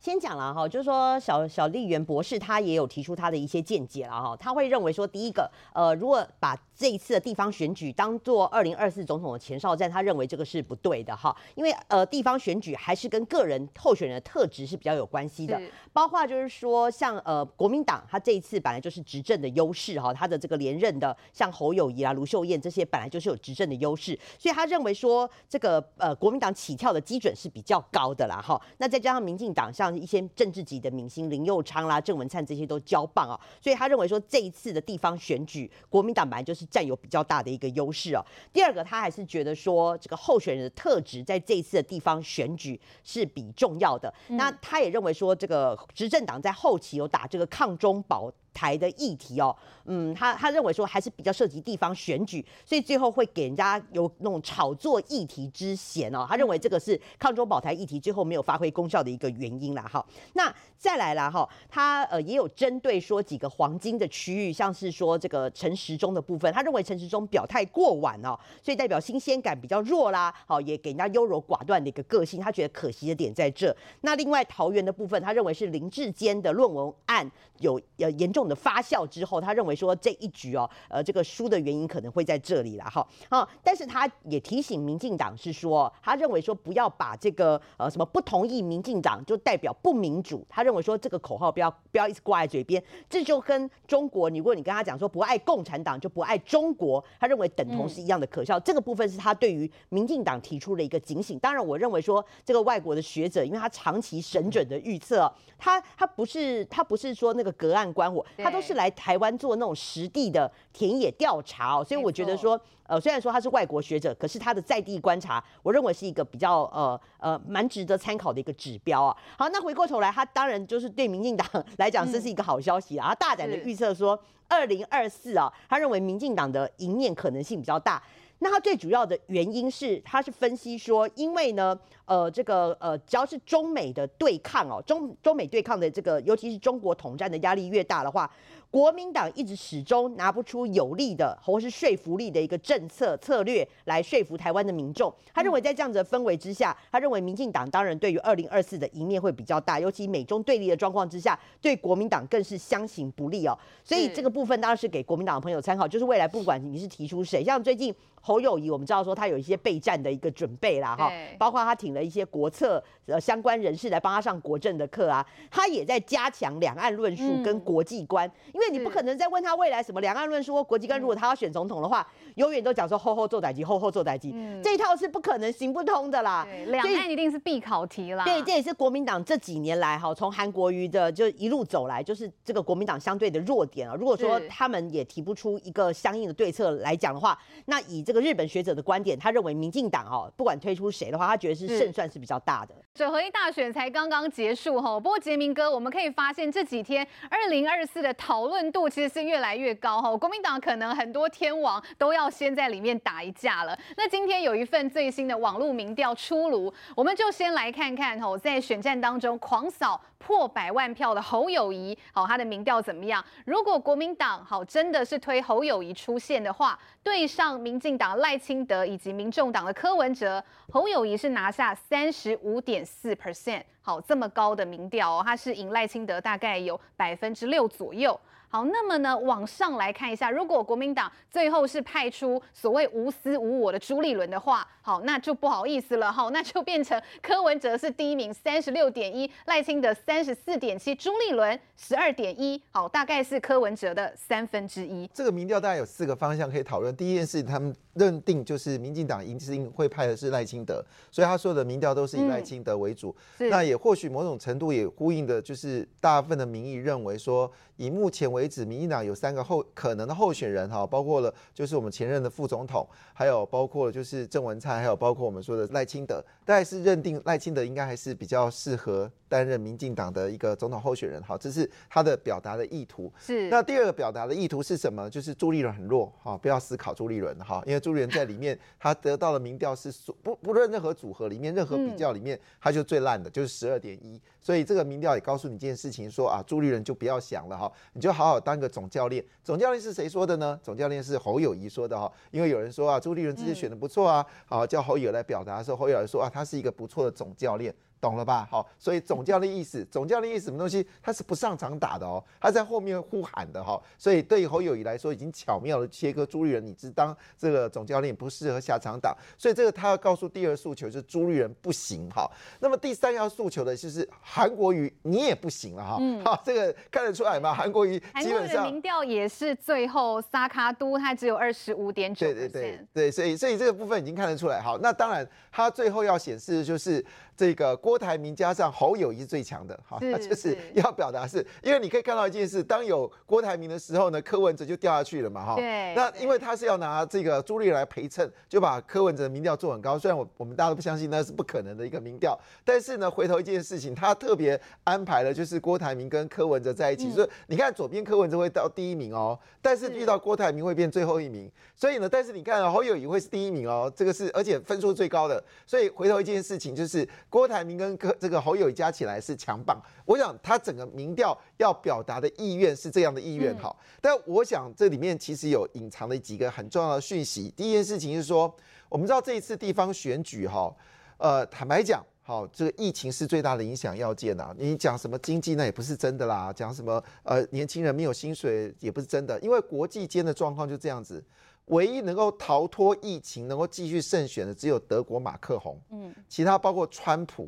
先讲了哈，就是说小小丽媛博士他也有提出他的一些见解了哈，他会认为说，第一个，呃，如果把这一次的地方选举当做二零二四总统的前哨战，他认为这个是不对的哈，因为呃地方选举还是跟个人候选人的特质是比较有关系的，包括就是说像呃国民党他这一次本来就是执政的优势哈，他的这个连任的像侯友谊啊、卢秀燕这些本来就是有执政的优势，所以他认为说这个呃国民党起跳的基准是比较高的啦哈，那再加上民进党像一些政治级的明星林佑昌啦、郑文灿这些都交棒啊，所以他认为说这一次的地方选举国民党本来就是。占有比较大的一个优势哦。第二个，他还是觉得说这个候选人的特质在这一次的地方选举是比重要的。那他也认为说，这个执政党在后期有打这个抗中保。台的议题哦，嗯，他他认为说还是比较涉及地方选举，所以最后会给人家有那种炒作议题之嫌哦。他认为这个是抗中保台议题最后没有发挥功效的一个原因啦。哈，那再来啦哈，他呃也有针对说几个黄金的区域，像是说这个陈时中的部分，他认为陈时中表态过晚哦，所以代表新鲜感比较弱啦。好，也给人家优柔寡断的一个个性，他觉得可惜的点在这。那另外桃园的部分，他认为是林志坚的论文案有呃严重。的发酵之后，他认为说这一局哦，呃，这个输的原因可能会在这里了哈啊，但是他也提醒民进党是说，他认为说不要把这个呃什么不同意民进党就代表不民主，他认为说这个口号不要不要一直挂在嘴边，这就跟中国，如果你跟他讲说不爱共产党就不爱中国，他认为等同是一样的可笑。这个部分是他对于民进党提出了一个警醒。当然，我认为说这个外国的学者，因为他长期神准的预测，他他不是他不是说那个隔岸观火。他都是来台湾做那种实地的田野调查哦，所以我觉得说，呃，虽然说他是外国学者，可是他的在地观察，我认为是一个比较呃呃蛮值得参考的一个指标啊。好，那回过头来，他当然就是对民进党 来讲，这是一个好消息啊。他大胆的预测说，二零二四啊，他认为民进党的赢面可能性比较大。那他最主要的原因是，他是分析说，因为呢，呃，这个呃，只要是中美的对抗哦，中中美对抗的这个，尤其是中国统战的压力越大的话。国民党一直始终拿不出有力的或是说服力的一个政策策略来说服台湾的民众。他认为在这样子的氛围之下，他认为民进党当然对于二零二四的赢面会比较大，尤其美中对立的状况之下，对国民党更是相形不利哦。所以这个部分当然是给国民党的朋友参考，就是未来不管你是提出谁，像最近侯友谊，我们知道说他有一些备战的一个准备啦，哈，包括他挺了一些国策呃相关人士来帮他上国政的课啊，他也在加强两岸论述跟国际观。因为你不可能再问他未来什么两岸论述或国际观，如果他要选总统的话，永远都讲说后后做代机，后后做代机，这一套是不可能行不通的啦。两岸一定是必考题啦。对，这也是国民党这几年来哈，从韩国瑜的就一路走来，就是这个国民党相对的弱点啊。如果说他们也提不出一个相应的对策来讲的话，那以这个日本学者的观点，他认为民进党哦，不管推出谁的话，他觉得是胜算是比较大的。整合一大选才刚刚结束哈，不过杰明哥，我们可以发现这几天二零二四的讨论度其实是越来越高哈。国民党可能很多天王都要先在里面打一架了。那今天有一份最新的网络民调出炉，我们就先来看看哈，在选战当中狂扫破百万票的侯友谊，好，他的民调怎么样？如果国民党好真的是推侯友谊出现的话，对上民进党赖清德以及民众党的柯文哲，侯友谊是拿下三十五点四 percent，好，这么高的民调哦，他是赢赖清德大概有百分之六左右。好，那么呢，往上来看一下，如果国民党最后是派出所谓无私无我的朱立伦的话，好，那就不好意思了，哈，那就变成柯文哲是第一名，三十六点一，赖清德三十四点七，朱立伦十二点一，好，大概是柯文哲的三分之一。这个民调大概有四个方向可以讨论。第一件事，他们认定就是民进党一定会派的是赖清德，所以他说的民调都是以赖清德为主。那也或许某种程度也呼应的，就是大部分的民意认为说，以目前为为止，民进党有三个候可能的候选人哈，包括了就是我们前任的副总统，还有包括了就是郑文灿，还有包括我们说的赖清德，大概是认定赖清德应该还是比较适合。担任民进党的一个总统候选人，哈，这是他的表达的意图。是。那第二个表达的意图是什么？就是朱立伦很弱，哈，不要思考朱立伦，哈，因为朱立伦在里面，他得到的民调是不不论任何组合里面，任何比较里面，他就最烂的，就是十二点一。所以这个民调也告诉你一件事情，说啊，朱立伦就不要想了，哈，你就好好当个总教练。总教练是谁说的呢？总教练是侯友谊说的，哈，因为有人说啊，朱立伦自己选的不错啊，好，叫侯友来表达的时候，侯友来说啊，他是一个不错的总教练。懂了吧？好，所以总教练意思，总教练意思什么东西？他是不上场打的哦，他在后面呼喊的哈。所以对于侯友谊来说，已经巧妙的切割朱立伦，你只当这个总教练不适合下场打，所以这个他要告诉第二诉求就是朱立伦不行哈。那么第三要诉求的就是韩国瑜你也不行了哈。嗯，好，这个看得出来吗？韩国瑜基本上民调也是最后萨卡都他只有二十五点九。对对对对，所以所以这个部分已经看得出来。好，那当然他最后要显示的就是这个。郭台铭加上侯友谊是最强的，哈，就是要表达是，因为你可以看到一件事，当有郭台铭的时候呢，柯文哲就掉下去了嘛，哈，对。那因为他是要拿这个朱立来陪衬，就把柯文哲的民调做很高。虽然我我们大家都不相信那是不可能的一个民调，但是呢，回头一件事情，他特别安排了，就是郭台铭跟柯文哲在一起，所以你看左边柯文哲会到第一名哦，但是遇到郭台铭会变最后一名。所以呢，但是你看侯友谊会是第一名哦，这个是而且分数最高的。所以回头一件事情就是郭台铭。跟柯这个侯友加起来是强棒，我想他整个民调要表达的意愿是这样的意愿哈，但我想这里面其实有隐藏的几个很重要的讯息。第一件事情是说，我们知道这一次地方选举哈，呃，坦白讲，好，这个疫情是最大的影响要件啊。你讲什么经济那也不是真的啦，讲什么呃年轻人没有薪水也不是真的，因为国际间的状况就这样子。唯一能够逃脱疫情、能够继续胜选的，只有德国马克宏，嗯，其他包括川普。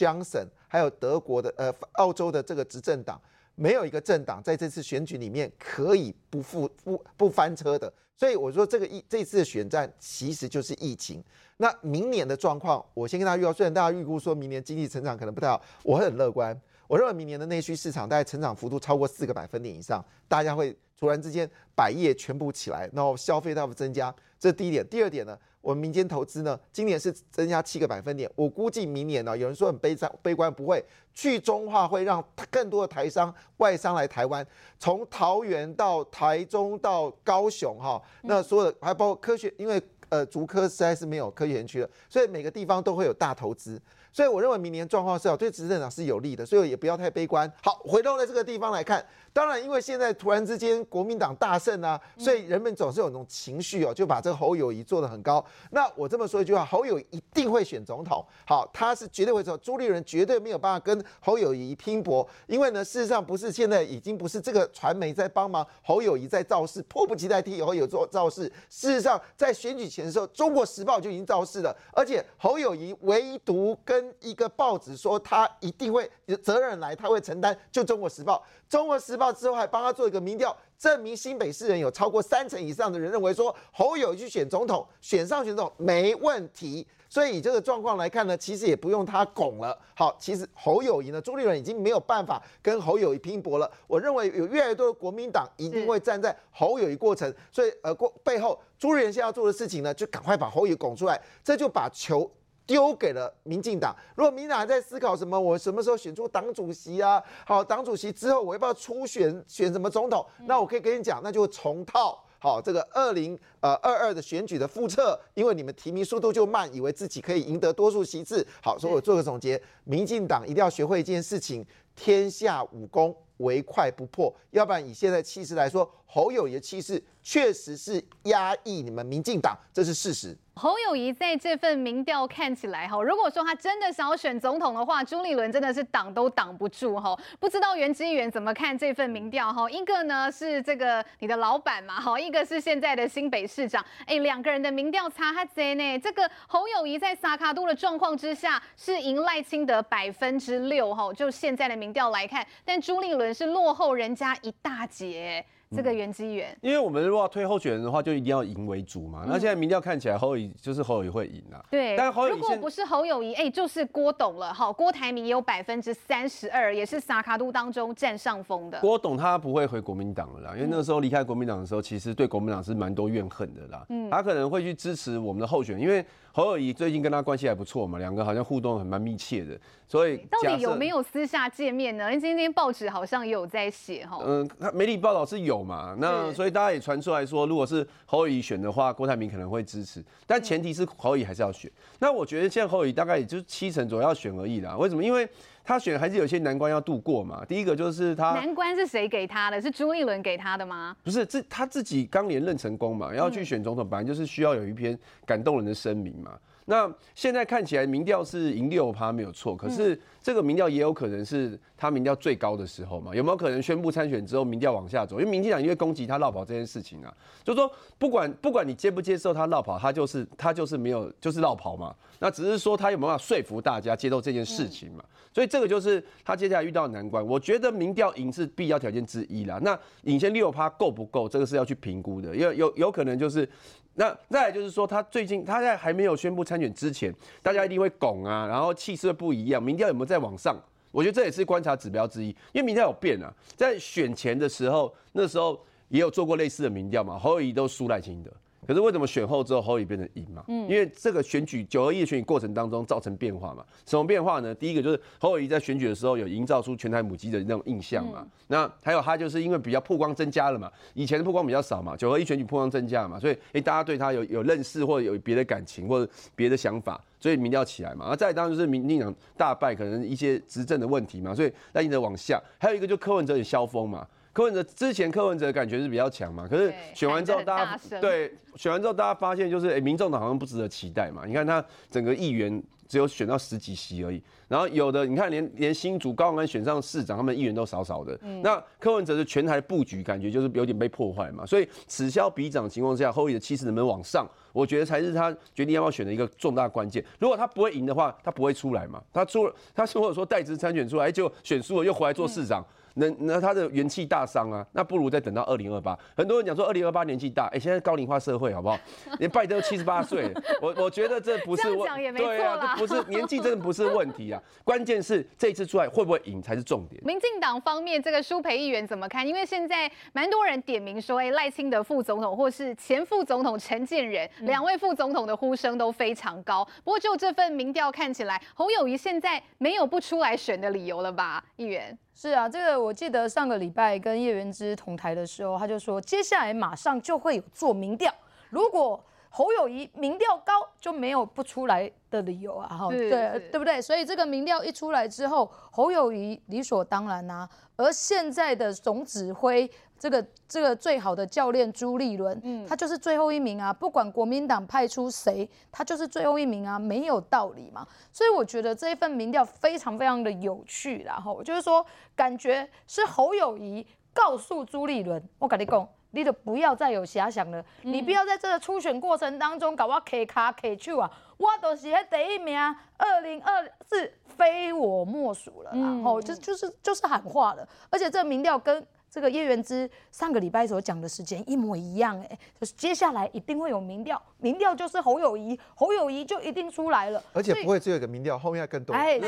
江省还有德国的呃澳洲的这个执政党，没有一个政党在这次选举里面可以不复不不翻车的。所以我说这个疫这次的选战其实就是疫情。那明年的状况，我先跟大家预告，虽然大家预估说明年经济成长可能不太好，我很乐观。我认为明年的内需市场大概成长幅度超过四个百分点以上，大家会突然之间百业全部起来，然后消费大幅增加。这是第一点。第二点呢？我们民间投资呢，今年是增加七个百分点。我估计明年呢，有人说很悲伤悲观，不会去中化会让更多的台商外商来台湾，从桃园到台中到高雄哈，那所有的还包括科学，因为呃竹科实在是没有科学园区了，所以每个地方都会有大投资。所以我认为明年状况是好，对执政党是有利的，所以也不要太悲观。好，回到了这个地方来看。当然，因为现在突然之间国民党大胜啊，所以人们总是有那种情绪哦，就把这个侯友谊做得很高。那我这么说一句话，侯友一定会选总统。好，他是绝对会走。朱立伦绝对没有办法跟侯友谊拼搏，因为呢，事实上不是现在已经不是这个传媒在帮忙侯友谊在造势，迫不及待替侯友做造势。事实上，在选举前的时候，《中国时报》就已经造势了，而且侯友谊唯独跟一个报纸说他一定会责任来，他会承担，就《中国时报》。《中国时报》之后还帮他做一个民调，证明新北市人有超过三成以上的人认为说侯友去选总统，选上选总统没问题。所以以这个状况来看呢，其实也不用他拱了。好，其实侯友谊呢，朱立伦已经没有办法跟侯友谊拼搏了。我认为有越来越多的国民党一定会站在侯友谊过程，所以呃过背后朱立伦现在要做的事情呢，就赶快把侯友拱出来，这就把球。丢给了民进党。如果民进党还在思考什么，我什么时候选出党主席啊？好，党主席之后我要不要初选选什么总统？那我可以跟你讲，那就重套。好，这个二零呃二二的选举的复测，因为你们提名速度就慢，以为自己可以赢得多数席次。好，所以我做个总结，民进党一定要学会一件事情：天下武功，唯快不破。要不然以现在气势来说，侯友谊的气势确实是压抑你们民进党，这是事实。侯友谊在这份民调看起来哈，如果说他真的想要选总统的话，朱立伦真的是挡都挡不住哈。不知道袁之元怎么看这份民调哈？一个呢是这个你的老板嘛哈，一个是现在的新北市长，哎，两个人的民调差哈贼呢。这个侯友谊在萨卡都的状况之下是赢赖清德百分之六哈，就现在的民调来看，但朱立伦是落后人家一大截。这个原机缘，因为我们如果要推候选人的话，就一定要赢为主嘛。那现在民调看起来侯友谊就是侯友谊会赢啊。对，但侯友如果不是侯友谊，哎，就是郭董了。好，郭台铭也有百分之三十二，也是萨卡都当中占上风的。郭董他不会回国民党了啦，因为那时候离开国民党的时候，其实对国民党是蛮多怨恨的啦。嗯，他可能会去支持我们的候选人，因为。侯友谊最近跟他关系还不错嘛，两个好像互动很蛮密切的，所以到底有没有私下见面呢？因为今天报纸好像也有在写哈。嗯，媒体报道是有嘛，那所以大家也传出来说，如果是侯友谊选的话，郭台铭可能会支持，但前提是侯友谊还是要选。那我觉得现在侯友谊大概也就七成左右要选而已啦。为什么？因为他选还是有些难关要度过嘛。第一个就是他难关是谁给他的？是朱立伦给他的吗？不是，自他自己刚连任成功嘛，要去选总统，本来就是需要有一篇感动人的声明嘛。那现在看起来民调是赢六趴没有错，可是这个民调也有可能是他民调最高的时候嘛？有没有可能宣布参选之后民调往下走？因为民进党因为攻击他绕跑这件事情啊，就说不管不管你接不接受他绕跑，他就是他就是没有就是绕跑嘛。那只是说他有没有办法说服大家接受这件事情嘛？所以这个就是他接下来遇到的难关。我觉得民调赢是必要条件之一啦。那领先六趴够不够？这个是要去评估的，因为有有可能就是。那再来就是说，他最近他在还没有宣布参选之前，大家一定会拱啊，然后气势不一样，民调有没有在往上？我觉得这也是观察指标之一，因为民调有变啊，在选前的时候，那时候也有做过类似的民调嘛，侯友谊都输赖清德。可是为什么选后之后侯友宜变成赢嘛？嗯，因为这个选举九合一的选举过程当中造成变化嘛。什么变化呢？第一个就是侯友宜在选举的时候有营造出全台母鸡的那种印象嘛。那还有他就是因为比较曝光增加了嘛，以前的曝光比较少嘛，九合一选举曝光增加嘛，所以哎大家对他有有认识或者有别的感情或者别的想法，所以民调起来嘛。而再当然就是民进党大败，可能一些执政的问题嘛，所以赖清德往下。还有一个就柯文哲也消风嘛。柯文哲之前柯文哲感觉是比较强嘛，可是选完之后大家对选完之后大家发现就是哎，民众党好像不值得期待嘛。你看他整个议员只有选到十几席而已，然后有的你看连连新竹高安选上市长，他们议员都少少的。那柯文哲的全台布局感觉就是有点被破坏嘛，所以此消彼长情况下，后裔的气势能不能往上，我觉得才是他决定要不要选的一个重大关键。如果他不会赢的话，他不会出来嘛。他出他如果说代职参选出来，就选输了又回来做市长。那那他的元气大伤啊，那不如再等到二零二八。很多人讲说二零二八年纪大，哎，现在高龄化社会好不好？连拜登七十八岁，我我觉得这不是问，对啊，这不是年纪真的不是问题啊，关键是这一次出来会不会赢才是重点。民进党方面这个舒培议员怎么看？因为现在蛮多人点名说，哎，赖清德副总统或是前副总统陈建仁两位副总统的呼声都非常高。不过就这份民调看起来，侯友谊现在没有不出来选的理由了吧？议员。是啊，这个我记得上个礼拜跟叶元之同台的时候，他就说接下来马上就会有做民调，如果侯友谊民调高，就没有不出来的理由啊，哈，对对不对？所以这个民调一出来之后，侯友谊理所当然呐，而现在的总指挥。这个这个最好的教练朱立伦，嗯，他就是最后一名啊！不管国民党派出谁，他就是最后一名啊，没有道理嘛。所以我觉得这一份民调非常非常的有趣，然后就是说，感觉是侯友谊告诉朱立伦，我跟你讲，你就不要再有遐想了，你不要在这个初选过程当中搞我 K 卡 K 手啊，我都是喺第一名，二零二四非我莫属了，然后就就是就是喊话了，而且这个民调跟。这个叶元之上个礼拜所讲的时间一模一样，哎，就是接下来一定会有民调，民调就是侯友谊，侯友谊就一定出来了，而且不会只有一个民调，后面要更多，哎，是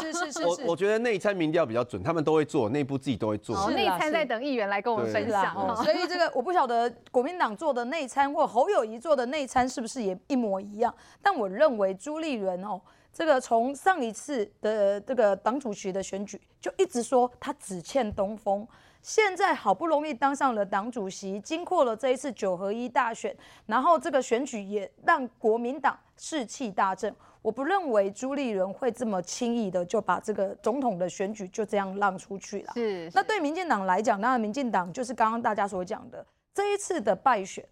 是是 是，我我觉得内参民调比较准，他们都会做，内部自己都会做，内参在等议员来跟我们分享，所以这个我不晓得国民党做的内参或侯友谊做的内参是不是也一模一样，但我认为朱立伦哦。这个从上一次的这个党主席的选举，就一直说他只欠东风。现在好不容易当上了党主席，经过了这一次九合一大选，然后这个选举也让国民党士气大振。我不认为朱立伦会这么轻易的就把这个总统的选举就这样让出去了。是。那对民进党来讲，当然民进党就是刚刚大家所讲的这一次的败选，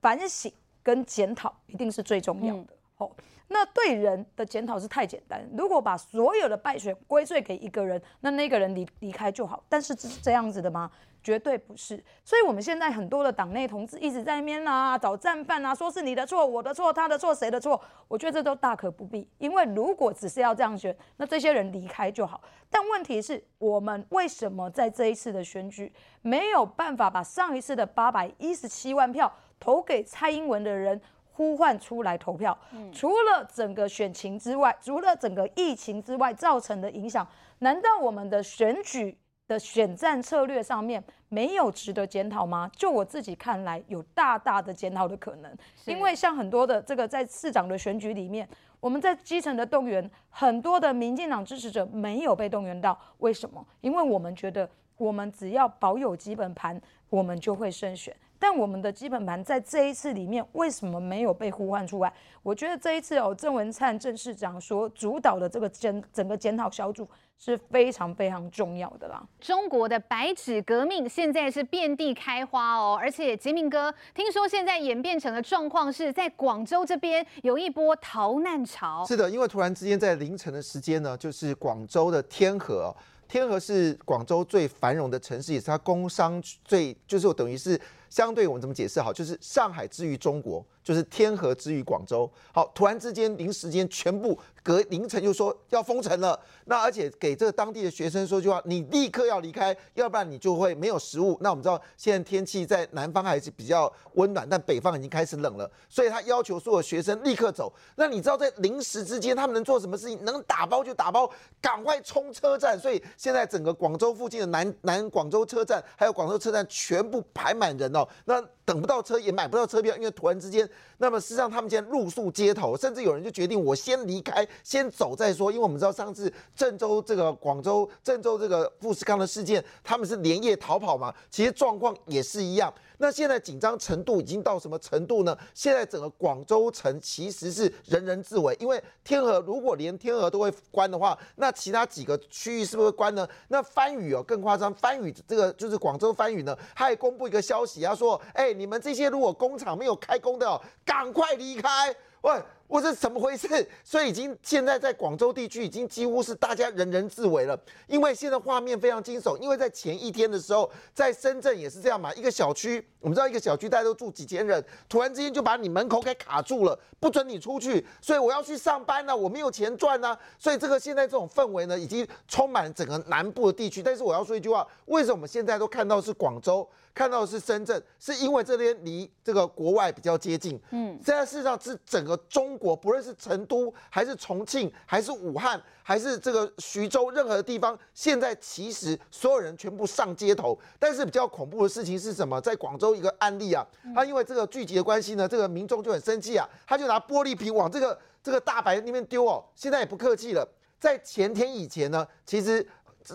反省跟检讨一定是最重要的。哦。那对人的检讨是太简单，如果把所有的败选归罪给一个人，那那个人离离开就好。但是是这样子的吗？绝对不是。所以我们现在很多的党内同志一直在面啊找战犯啊，说是你的错、我的错、他的错、谁的错？我觉得这都大可不必，因为如果只是要这样选，那这些人离开就好。但问题是我们为什么在这一次的选举没有办法把上一次的八百一十七万票投给蔡英文的人？呼唤出来投票，除了整个选情之外，除了整个疫情之外造成的影响，难道我们的选举的选战策略上面没有值得检讨吗？就我自己看来，有大大的检讨的可能。因为像很多的这个在市长的选举里面，我们在基层的动员，很多的民进党支持者没有被动员到，为什么？因为我们觉得，我们只要保有基本盘，我们就会胜选。但我们的基本盘在这一次里面为什么没有被呼唤出来？我觉得这一次哦，郑文灿郑市长所主导的这个检整个检讨小组是非常非常重要的啦。中国的白纸革命现在是遍地开花哦，而且杰明哥听说现在演变成的状况是在广州这边有一波逃难潮。是的，因为突然之间在凌晨的时间呢，就是广州的天河，天河是广州最繁荣的城市，也是它工商最就是等于是。相对我们怎么解释好？就是上海之于中国。就是天河之于广州，好，突然之间临时间全部隔凌晨就说要封城了，那而且给这个当地的学生说句话，你立刻要离开，要不然你就会没有食物。那我们知道现在天气在南方还是比较温暖，但北方已经开始冷了，所以他要求所有学生立刻走。那你知道在临时之间他们能做什么事情？能打包就打包，赶快冲车站。所以现在整个广州附近的南南广州车站还有广州车站全部排满人哦，那等不到车也买不到车票，因为突然之间。那么事实上，他们现在露宿街头，甚至有人就决定我先离开，先走再说。因为我们知道上次郑州这个广州郑州这个富士康的事件，他们是连夜逃跑嘛，其实状况也是一样。那现在紧张程度已经到什么程度呢？现在整个广州城其实是人人自危，因为天河如果连天河都会关的话，那其他几个区域是不是关呢？那番禺哦更夸张，番禺这个就是广州番禺呢，他还公布一个消息，他说：哎，你们这些如果工厂没有开工的，哦赶快离开，喂。我这怎么回事？所以已经现在在广州地区已经几乎是大家人人自危了，因为现在画面非常惊悚。因为在前一天的时候，在深圳也是这样嘛，一个小区，我们知道一个小区大家都住几千人，突然之间就把你门口给卡住了，不准你出去。所以我要去上班呢，我没有钱赚呢。所以这个现在这种氛围呢，已经充满整个南部的地区。但是我要说一句话，为什么我们现在都看到是广州？看到的是深圳，是因为这边离这个国外比较接近。嗯，现在事实上是整个中国，不论是成都还是重庆，还是武汉，还是这个徐州，任何地方，现在其实所有人全部上街头。但是比较恐怖的事情是什么？在广州一个案例啊，他因为这个聚集的关系呢，这个民众就很生气啊，他就拿玻璃瓶往这个这个大白那边丢哦。现在也不客气了，在前天以前呢，其实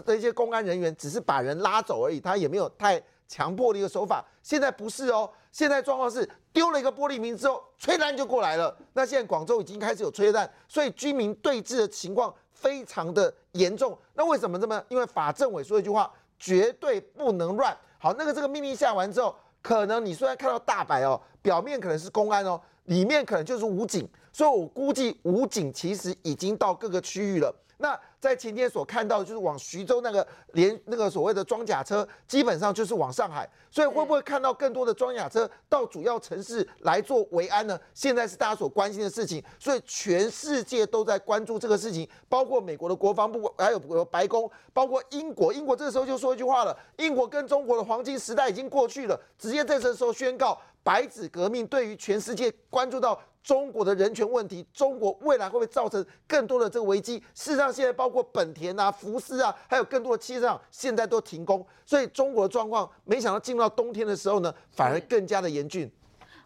这些公安人员只是把人拉走而已，他也没有太。强迫的一个手法，现在不是哦。现在状况是丢了一个玻璃瓶之后，催弹就过来了。那现在广州已经开始有催弹，所以居民对峙的情况非常的严重。那为什么这么？因为法政委说一句话，绝对不能乱。好，那个这个命令下完之后，可能你虽然看到大白哦，表面可能是公安哦，里面可能就是武警。所以我估计武警其实已经到各个区域了。那在前天所看到就是往徐州那个连那个所谓的装甲车，基本上就是往上海，所以会不会看到更多的装甲车到主要城市来做维安呢？现在是大家所关心的事情，所以全世界都在关注这个事情，包括美国的国防部，还有白宫，包括英国，英国这时候就说一句话了：英国跟中国的黄金时代已经过去了，直接在这时候宣告。白纸革命对于全世界关注到中国的人权问题，中国未来会不会造成更多的这个危机？事实上，现在包括本田啊、福斯啊，还有更多的汽车厂现在都停工，所以中国的状况没想到进入到冬天的时候呢，反而更加的严峻。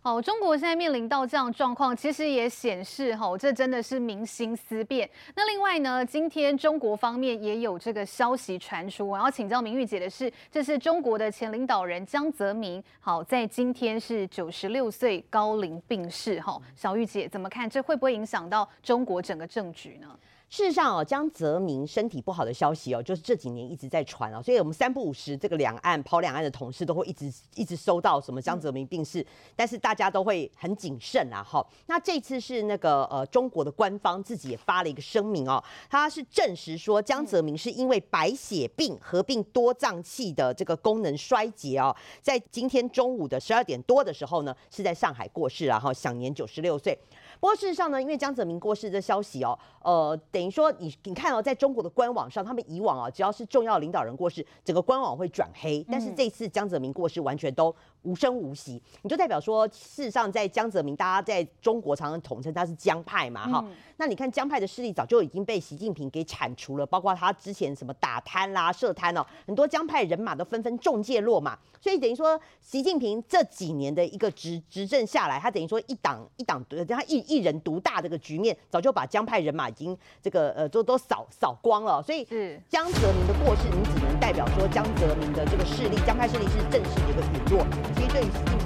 好，中国现在面临到这样状况，其实也显示哈，这真的是民心思变。那另外呢，今天中国方面也有这个消息传出，我要请教明玉姐的是，这是中国的前领导人江泽民，好，在今天是九十六岁高龄病逝。哈，小玉姐怎么看？这会不会影响到中国整个政局呢？事实上哦，江泽民身体不好的消息哦，就是这几年一直在传哦，所以我们三不五时这个两岸跑两岸的同事都会一直一直收到什么江泽民病逝，但是大家都会很谨慎啊。哈，那这次是那个呃中国的官方自己也发了一个声明哦，他是证实说江泽民是因为白血病合并多脏器的这个功能衰竭哦，在今天中午的十二点多的时候呢，是在上海过世然后享年九十六岁。不过事实上呢，因为江泽民过世的消息哦，呃，等于说你你看哦，在中国的官网上，他们以往啊，只要是重要领导人过世，整个官网会转黑，但是这次江泽民过世，完全都。无声无息，你就代表说，事实上在江泽民，大家在中国常常统称他是江派嘛，哈。那你看江派的势力早就已经被习近平给铲除了，包括他之前什么打贪啦、设贪哦，很多江派人马都纷纷中介落马，所以等于说习近平这几年的一个执执政下来，他等于说一党一党他一一人独大这个局面，早就把江派人马已经这个呃都都扫扫光了，所以江泽民的过世，你只能代表说江泽民的这个势力，江派势力是正式的一个陨落。其实对于习近平。